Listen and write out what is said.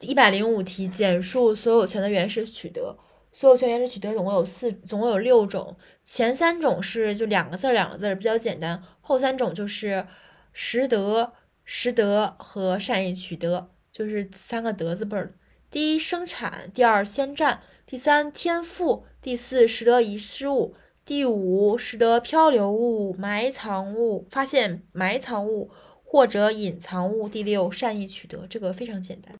一百零五题，简述所有权的原始取得。所有权原始取得总共有四，总共有六种。前三种是就两个字儿，两个字儿比较简单。后三种就是拾得、拾得和善意取得，就是三个德字辈儿。第一，生产；第二，先占；第三，天赋；第四，拾得遗失物；第五，识得漂流物、埋藏物、发现埋藏物或者隐藏物；第六，善意取得。这个非常简单。